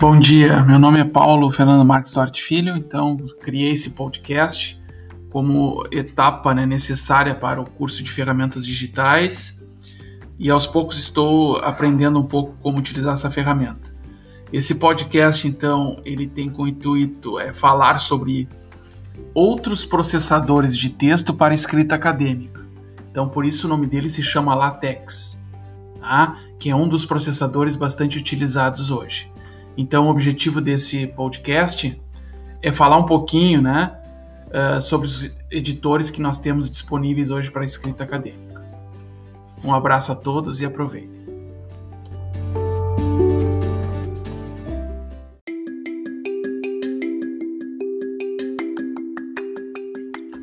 Bom dia, meu nome é Paulo Fernando Marques Duarte Filho, então criei esse podcast como etapa né, necessária para o curso de ferramentas digitais e aos poucos estou aprendendo um pouco como utilizar essa ferramenta. Esse podcast, então, ele tem como intuito é, falar sobre outros processadores de texto para escrita acadêmica. Então, por isso o nome dele se chama LaTeX, que é um dos processadores bastante utilizados hoje. Então, o objetivo desse podcast é falar um pouquinho né, uh, sobre os editores que nós temos disponíveis hoje para escrita acadêmica. Um abraço a todos e aproveitem.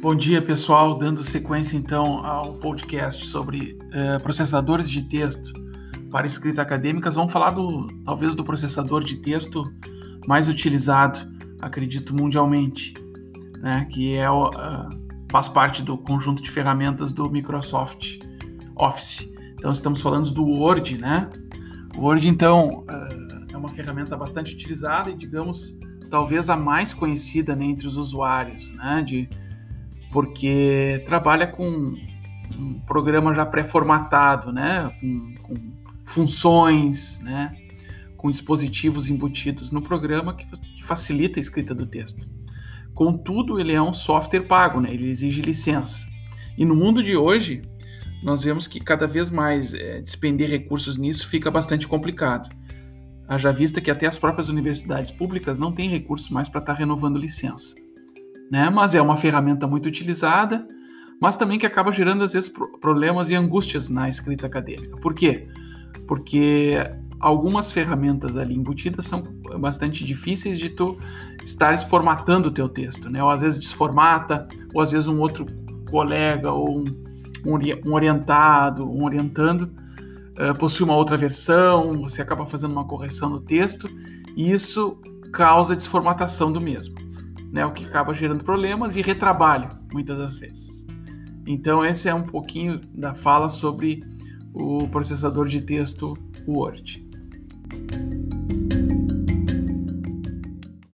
Bom dia, pessoal. Dando sequência então ao podcast sobre uh, processadores de texto para escrita acadêmicas, vamos falar do talvez do processador de texto mais utilizado, acredito mundialmente, né? Que é uh, faz parte do conjunto de ferramentas do Microsoft Office. Então estamos falando do Word, né? O Word então uh, é uma ferramenta bastante utilizada e digamos talvez a mais conhecida né, entre os usuários, né? De porque trabalha com um programa já pré-formatado, né? Com, com, funções, né? Com dispositivos embutidos no programa que, que, facilita a escrita do texto. Contudo, ele é um software pago, né? Ele exige licença. E no mundo de hoje, nós vemos que cada vez mais é, despender recursos nisso fica bastante complicado. Haja vista que até as próprias universidades públicas não têm recursos mais para estar tá renovando licença né? Mas é uma ferramenta muito utilizada, mas também que acaba gerando às vezes problemas e angústias na escrita acadêmica. Por quê? Porque algumas ferramentas ali embutidas são bastante difíceis de tu estares formatando o teu texto, né? Ou às vezes desformata, ou às vezes um outro colega ou um, um orientado, um orientando uh, possui uma outra versão, você acaba fazendo uma correção no texto e isso causa desformatação do mesmo né, o que acaba gerando problemas e retrabalho, muitas das vezes. Então, esse é um pouquinho da fala sobre o processador de texto Word.